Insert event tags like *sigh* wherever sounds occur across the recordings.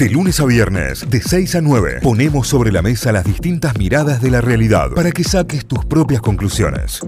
De lunes a viernes, de 6 a 9, ponemos sobre la mesa las distintas miradas de la realidad para que saques tus propias conclusiones.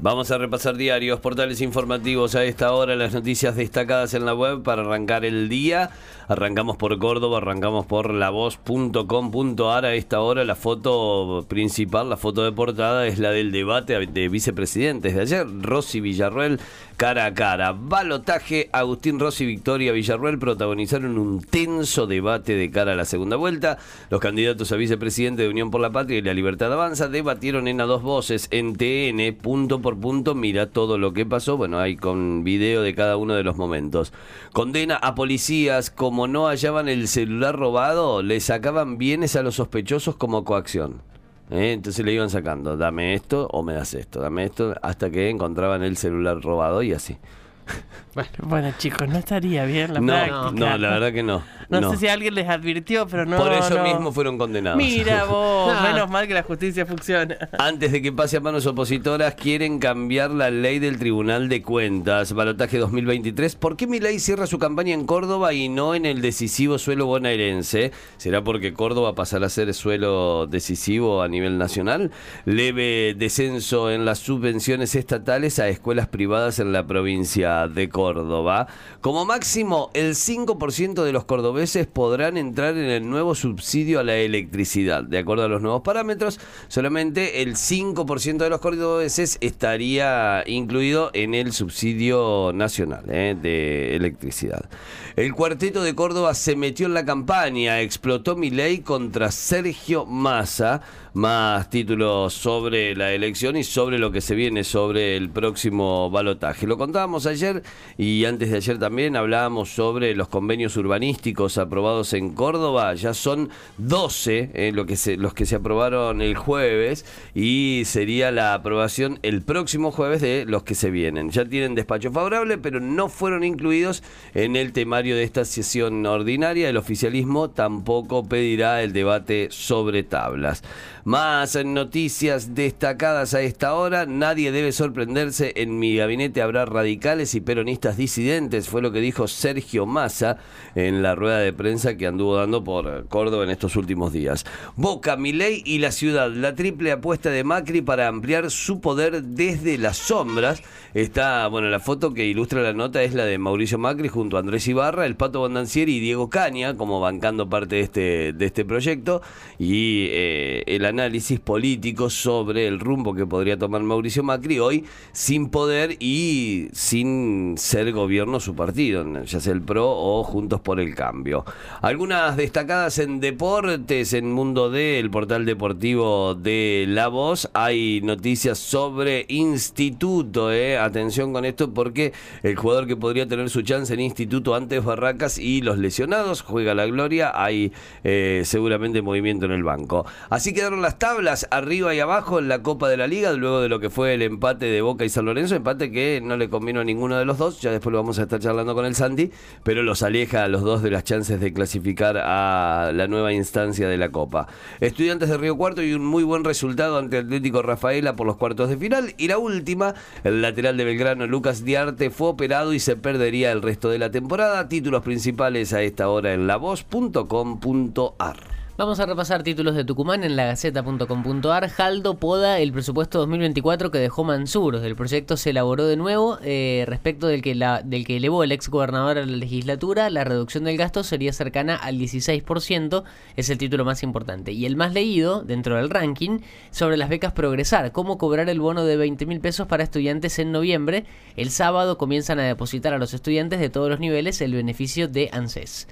Vamos a repasar diarios, portales informativos a esta hora, las noticias destacadas en la web para arrancar el día. Arrancamos por Córdoba, arrancamos por lavoz.com.ar. A esta hora la foto principal, la foto de portada es la del debate de vicepresidentes de ayer. Rossi Villarruel cara a cara. Balotaje, Agustín Rossi, Victoria Villarruel protagonizaron un tenso debate de cara a la segunda vuelta. Los candidatos a vicepresidente de Unión por la Patria y la Libertad Avanza debatieron en a dos voces en TN, punto por punto. Mira todo lo que pasó. Bueno, hay con video de cada uno de los momentos. Condena a policías como no hallaban el celular robado, le sacaban bienes a los sospechosos como coacción. ¿eh? Entonces le iban sacando, dame esto o me das esto, dame esto, hasta que encontraban el celular robado y así. *laughs* Bueno, bueno, chicos, no estaría bien la no, práctica. No, la verdad que no. No, sé si alguien les advirtió, pero no. Por eso no. mismo fueron condenados. Mira *laughs* vos, menos mal que la justicia funciona. Antes de que pase a manos opositoras, quieren cambiar la ley del Tribunal de Cuentas. Balotaje 2023. ¿Por qué mi ley cierra su campaña en Córdoba y no en el decisivo suelo bonaerense? ¿Será porque Córdoba pasará a ser suelo decisivo a nivel nacional? Leve descenso en las subvenciones estatales a escuelas privadas en la provincia de Córdoba. Como máximo, el 5% de los cordobeses podrán entrar en el nuevo subsidio a la electricidad. De acuerdo a los nuevos parámetros, solamente el 5% de los cordobeses estaría incluido en el subsidio nacional eh, de electricidad. El cuarteto de Córdoba se metió en la campaña, explotó mi ley contra Sergio Massa. Más títulos sobre la elección y sobre lo que se viene sobre el próximo balotaje. Lo contábamos ayer y antes de ayer también hablábamos sobre los convenios urbanísticos aprobados en Córdoba. Ya son 12 eh, que se, los que se aprobaron el jueves y sería la aprobación el próximo jueves de los que se vienen. Ya tienen despacho favorable, pero no fueron incluidos en el temario de esta sesión ordinaria. El oficialismo tampoco pedirá el debate sobre tablas. Más noticias destacadas a esta hora. Nadie debe sorprenderse. En mi gabinete habrá radicales y peronistas disidentes. Fue lo que dijo Sergio Massa en la rueda de prensa que anduvo dando por Córdoba en estos últimos días. Boca, Milei y la ciudad. La triple apuesta de Macri para ampliar su poder desde las sombras. Está, bueno, la foto que ilustra la nota es la de Mauricio Macri junto a Andrés Ibarra, el Pato Bondancieri y Diego Caña, como bancando parte de este, de este proyecto. Y eh, el análisis político sobre el rumbo que podría tomar Mauricio Macri hoy sin poder y sin ser gobierno su partido, ya sea el PRO o Juntos por el Cambio. Algunas destacadas en deportes, en Mundo D, el portal deportivo de La Voz, hay noticias sobre Instituto, eh. atención con esto porque el jugador que podría tener su chance en Instituto antes Barracas y los lesionados juega la gloria, hay eh, seguramente movimiento en el banco. Así quedaron las tablas arriba y abajo en la Copa de la Liga, luego de lo que fue el empate de Boca y San Lorenzo, empate que no le convino a ninguno de los dos, ya después lo vamos a estar charlando con el Santi, pero los aleja a los dos de las chances de clasificar a la nueva instancia de la Copa. Estudiantes de Río Cuarto y un muy buen resultado ante Atlético Rafaela por los cuartos de final, y la última, el lateral de Belgrano, Lucas Diarte, fue operado y se perdería el resto de la temporada. Títulos principales a esta hora en lavoz.com.ar. Vamos a repasar títulos de Tucumán en lagaceta.com.ar. Jaldo poda el presupuesto 2024 que dejó Mansur. El proyecto se elaboró de nuevo eh, respecto del que, la, del que elevó el ex gobernador a la legislatura. La reducción del gasto sería cercana al 16%. Es el título más importante. Y el más leído dentro del ranking sobre las becas Progresar. Cómo cobrar el bono de 20 mil pesos para estudiantes en noviembre. El sábado comienzan a depositar a los estudiantes de todos los niveles el beneficio de ANSES.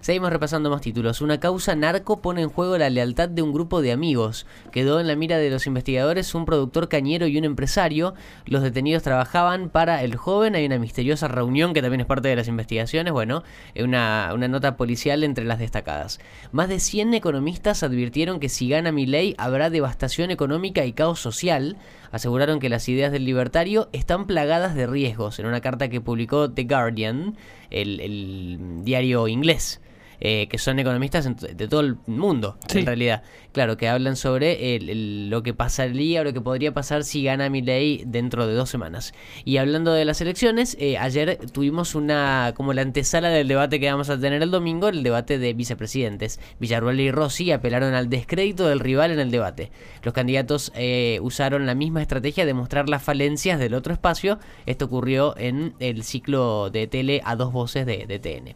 Seguimos repasando más títulos. Una causa narco pone en juego la lealtad de un grupo de amigos. Quedó en la mira de los investigadores un productor cañero y un empresario. Los detenidos trabajaban para el joven. Hay una misteriosa reunión que también es parte de las investigaciones. Bueno, una, una nota policial entre las destacadas. Más de 100 economistas advirtieron que si gana mi ley habrá devastación económica y caos social. Aseguraron que las ideas del libertario están plagadas de riesgos en una carta que publicó The Guardian, el, el diario inglés. Eh, que son economistas de todo el mundo, Sí. en realidad. Claro, que hablan sobre el- el- lo que pasaría o lo que podría pasar si gana Milei dentro de dos semanas. Y hablando de las elecciones, eh, ayer tuvimos una como la antesala del debate que vamos a tener el domingo, el debate de vicepresidentes. Villarruel y Rossi apelaron al descrédito del rival en el debate. Los candidatos eh, usaron la misma estrategia de mostrar las falencias del otro espacio. Esto ocurrió en el ciclo de tele a dos voces de, de TN.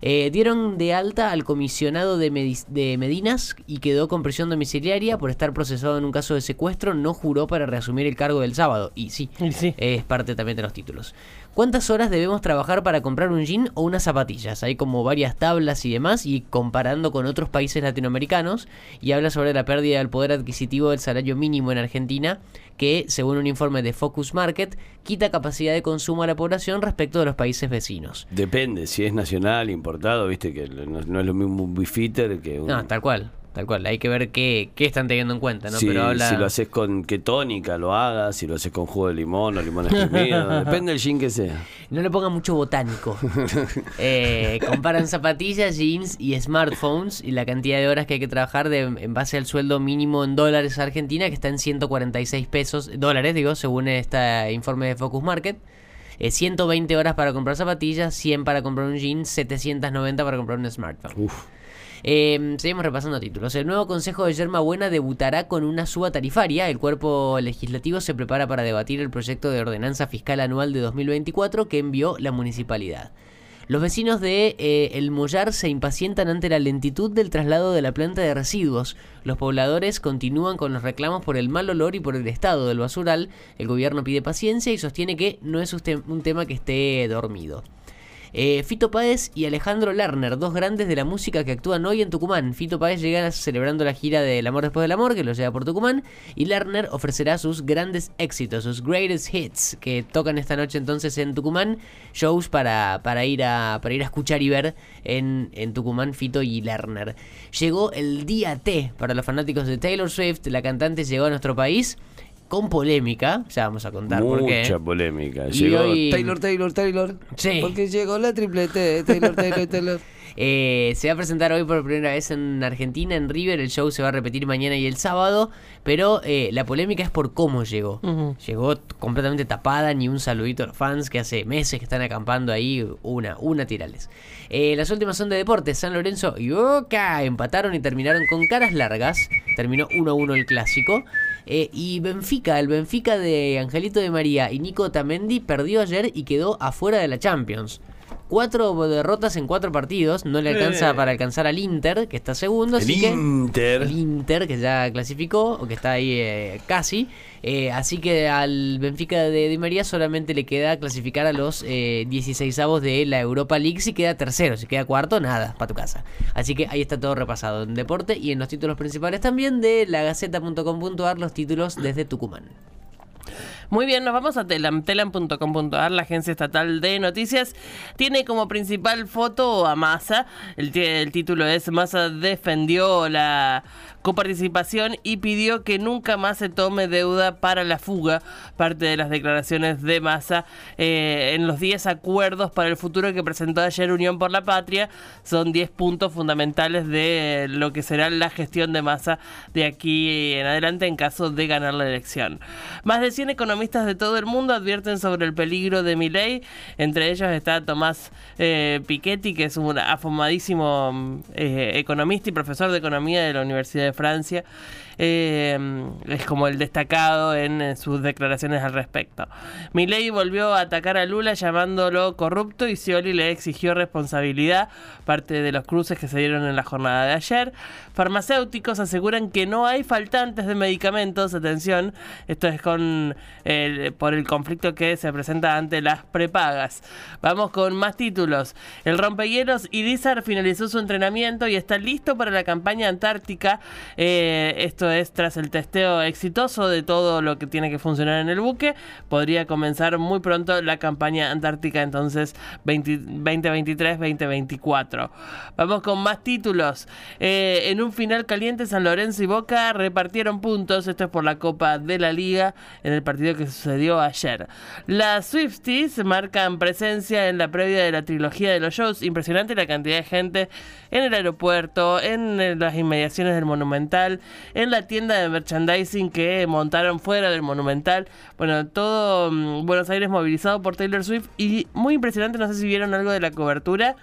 Eh, dieron de alta al comisionado de, Medi- de Medinas y quedó con prisión domiciliaria por estar procesado en un caso de secuestro. No juró para reasumir el cargo del sábado. Y sí, Y sí. es parte también de los títulos. ¿Cuántas horas debemos trabajar para comprar un jean o unas zapatillas? Hay como varias tablas y demás y comparando con otros países latinoamericanos y habla sobre la pérdida del poder adquisitivo del salario mínimo en Argentina que, según un informe de Focus Market, quita capacidad de consumo a la población respecto de los países vecinos. Depende, si es nacional, importado, viste que no, no es lo mismo un bifitter que un... No, tal cual, tal cual. Hay que ver qué, qué están teniendo en cuenta, ¿no? si, Pero habla... si lo haces con qué tónica lo hagas, si lo haces con jugo de limón o limón exprimido, *laughs* depende del gin que sea. No le pongan mucho botánico. *laughs* Eh, comparan zapatillas, jeans y smartphones y la cantidad de horas que hay que trabajar de, en base al sueldo mínimo en dólares Argentina, que está en 146 pesos, dólares, digo, según este informe de Focus Market. Eh, 120 horas para comprar zapatillas, 100 para comprar un jean, 790 para comprar un smartphone. Uf. Eh, seguimos repasando títulos. El nuevo Consejo de Yerma Buena debutará con una suba tarifaria. El cuerpo legislativo se prepara para debatir el proyecto de ordenanza fiscal anual de 2024 que envió la municipalidad. Los vecinos de eh, El Mollar se impacientan ante la lentitud del traslado de la planta de residuos. Los pobladores continúan con los reclamos por el mal olor y por el estado del basural. El gobierno pide paciencia y sostiene que no es un tema que esté dormido. Eh, Fito Páez y Alejandro Lerner, dos grandes de la música que actúan hoy en Tucumán. Fito Páez llega celebrando la gira de El Amor Después del Amor, que lo lleva por Tucumán, y Lerner ofrecerá sus grandes éxitos, sus greatest hits, que tocan esta noche entonces en Tucumán. Shows para, para, ir, a, para ir a escuchar y ver en, en Tucumán, Fito y Lerner. Llegó el día T para los fanáticos de Taylor Swift. La cantante llegó a nuestro país con polémica, ya vamos a contar por qué. Mucha polémica. Y Llegó hoy- Taylor, Taylor, Taylor. Sí. Porque llegó la triplete, Taylor, Taylor, *laughs* Taylor. Eh, se va a presentar hoy por primera vez en Argentina, en River. El show se va a repetir mañana y el sábado. Pero eh, la polémica es por cómo llegó. Llegó t- completamente tapada, ni un saludito a los fans que hace meses que están acampando ahí. Una, una tirales. Eh, las últimas son de deportes. San Lorenzo y Boca empataron y terminaron con caras largas. Terminó 1-1 el clásico. Eh, y Benfica, el Benfica de Angelito de María y Nico Tamendi perdió ayer y quedó afuera de la Champions. Cuatro derrotas en cuatro partidos. No le alcanza Eh. para alcanzar al Inter, que está segundo. El así que- Inter. el Inter, que ya clasificó, o que está ahí eh, casi. Eh, así que al Benfica de Di María solamente le queda clasificar a los eh, 16 avos de la Europa League. Si queda tercero, si queda cuarto, nada, para tu casa. Así que ahí está todo repasado en deporte y en los títulos principales también de lagaceta.com.ar, los títulos desde Tucumán. Muy bien, nos vamos a telam, telam.com.ar, la agencia estatal de noticias. Tiene como principal foto a Massa. El, el título es Massa defendió la coparticipación y pidió que nunca más se tome deuda para la fuga. Parte de las declaraciones de Massa eh, en los 10 acuerdos para el futuro que presentó ayer Unión por la Patria. Son 10 puntos fundamentales de lo que será la gestión de Massa de aquí en adelante en caso de ganar la elección. Más de 100 economistas de todo el mundo advierten sobre el peligro de Milei. Entre ellos está Tomás eh, Piketty, que es un afumadísimo mm, eh, economista y profesor de economía de la Universidad de Francia. Eh, es como el destacado en, sus declaraciones al respecto. Milei volvió a atacar a Lula llamándolo corrupto y Scioli le exigió responsabilidad, parte de los cruces que se dieron en la jornada de ayer. Farmacéuticos aseguran que no hay faltantes de medicamentos, atención, esto es con por el conflicto que se presenta ante las prepagas. Vamos con más títulos. El rompehielos Irizar finalizó su entrenamiento y está listo para la campaña antártica. Eh, esto Es tras el testeo exitoso de todo lo que tiene que funcionar en el buque. Podría comenzar muy pronto la campaña antártica, entonces 2023-2024. Vamos con más títulos. Eh, en un final caliente, San Lorenzo y Boca repartieron puntos. Esto es por la Copa de la Liga en el partido que sucedió ayer. Las Swifties marcan presencia en la previa de la trilogía de los shows. Impresionante la cantidad de gente en el aeropuerto, en las inmediaciones del Monumental, en la tienda de merchandising que montaron fuera del Monumental. Bueno, todo mm, Buenos Aires movilizado por Taylor Swift y muy impresionante, no sé si vieron algo de la cobertura,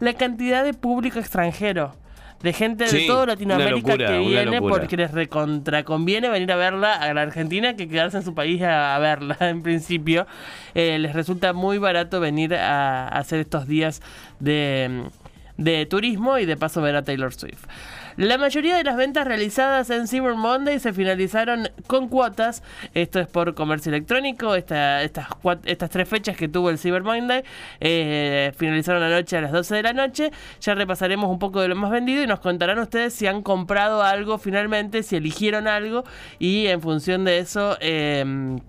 la cantidad de público extranjero. De gente de toda Latinoamérica locura, que viene porque les recontra conviene venir a verla a la Argentina que quedarse en su país a, a verla *laughs* en principio. Eh, les resulta muy barato venir a, a hacer estos días de, de turismo y de paso ver a Taylor Swift. La mayoría de las ventas realizadas en Cyber Monday se finalizaron con cuotas. Esto es por comercio electrónico. Estas tres fechas que tuvo el Cyber Monday eh, finalizaron anoche a las 12 de la noche. Ya repasaremos un poco de lo más vendido y nos contarán ustedes si han comprado algo finalmente, si eligieron algo y en función de eso... em,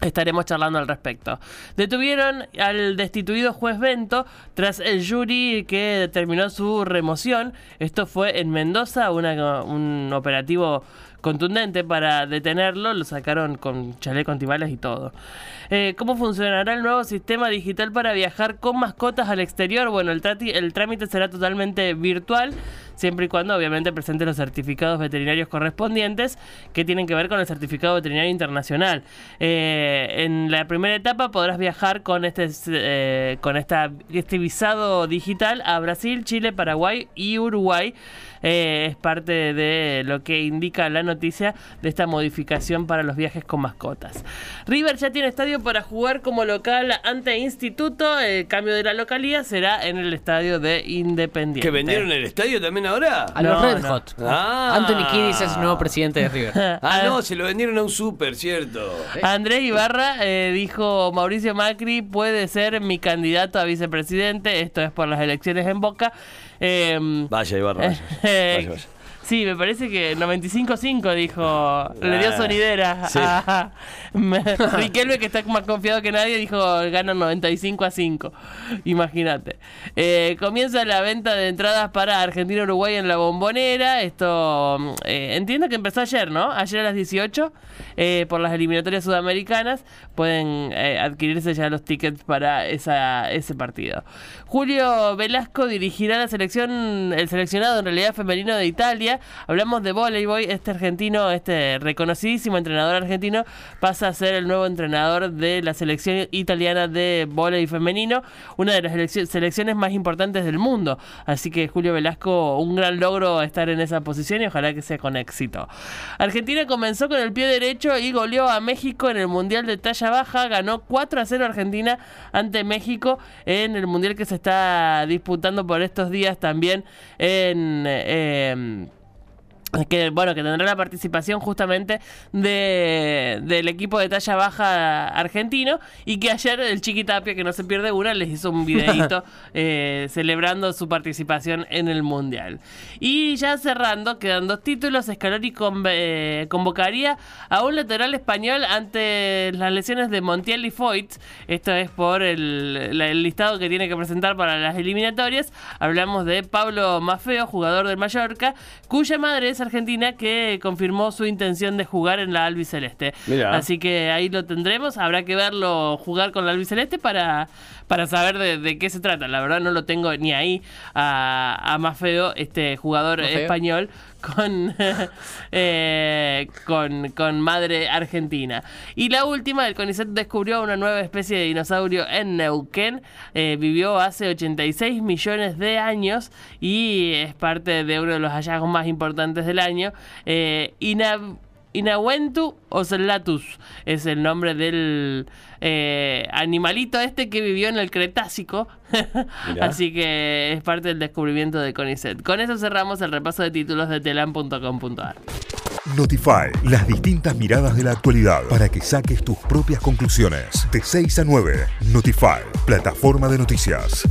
Estaremos charlando al respecto. Detuvieron al destituido juez Bento tras el jury que determinó su remoción. Esto fue en Mendoza, una- un operativo contundente para detenerlo. Lo sacaron con chaleco antibalas y todo. Eh, ¿Cómo funcionará el nuevo sistema digital para viajar con mascotas al exterior? Bueno, el, el trámite será totalmente virtual, siempre y cuando obviamente presente los certificados veterinarios correspondientes que tienen que ver con el certificado veterinario internacional. Eh, en la primera etapa podrás viajar con este, eh, con esta, este visado digital a Brasil, Chile, Paraguay y Uruguay. Es parte de lo que indica la noticia de esta modificación para los viajes con mascotas. River ya tiene estadio para jugar como local ante Instituto. El cambio de la localía será en el estadio de Independiente. ¿Que vendieron el estadio también ahora? A los No, Red no. Hot. Ah. Anthony Kiddis es el nuevo presidente de River. *laughs* Ah, no, se lo vendieron a un super, ¿cierto? Andrés Ibarra eh, dijo Mauricio Macri puede ser mi candidato a vicepresidente. Esto es por las elecciones en Boca. Em, Vaya, Ibarra, vaya. *laughs* Eh, Vaya, vaya. Sí, me parece que 95-5 dijo. Le dio Ah, sonidera. sí. *laughs* a- Riquelme, que está más confiado que nadie, dijo gana 95 a 5. Imagínate. Eh, comienza la venta de entradas para Argentina-Uruguay en la bombonera. Esto mm, eh, entiendo que empezó ayer, ¿no? Ayer a las 18 eh, por las eliminatorias sudamericanas. Pueden adquirirse ya los tickets para esa, ese partido. Julio Velasco dirigirá la selección, el seleccionado en realidad femenino de Italia. Hablamos de voleibol. Este argentino, este reconocidísimo entrenador argentino, pasa a ser el nuevo entrenador de la selección italiana de voleibol femenino, una de las eleccio- selecciones más importantes del mundo. Así que Julio Velasco, un gran logro estar en esa posición y ojalá que sea con éxito. Argentina comenzó con el pie derecho y goleó a México en el Mundial de talla baja. Ganó 4 a 0 Argentina ante México en el Mundial que se está disputando por estos días también en... eh, que bueno que tendrá la participación justamente de, del equipo de talla baja argentino y que ayer el Chiqui Tapia que no se pierde una les hizo un videito *laughs* eh, celebrando su participación en el mundial. Y ya cerrando quedan dos títulos Scaloni con- eh, convocaría a un lateral español ante las lesiones de Montiel y Foyt. Esto es por el, la- el listado que tiene que presentar para las eliminatorias. Hablamos de Pablo Mafeo jugador del Mallorca cuya madre es argentina que confirmó su intención de jugar en la albiceleste. Mirá. Así que ahí lo tendremos. Habrá que verlo jugar con la albiceleste para, para saber de, de qué se trata. La verdad no lo tengo ni ahí a, a Mafeo, este jugador Mafeo. español con, *laughs* eh, con, con madre argentina. Y la última, el CONICET descubrió una nueva especie de dinosaurio en Neuquén. Eh, vivió hace 86 millones de años y es parte de uno de los hallazgos más importantes del año. Eh, Ina- Inawentu ocellatus es el nombre del eh, animalito este que vivió en el Cretácico. *laughs* Así que es parte del descubrimiento de CONICET. Con eso cerramos el repaso de títulos de telam.com.ar. Notify, las distintas miradas de la actualidad para que saques tus propias conclusiones. De 6 a 9, Notify, plataforma de noticias.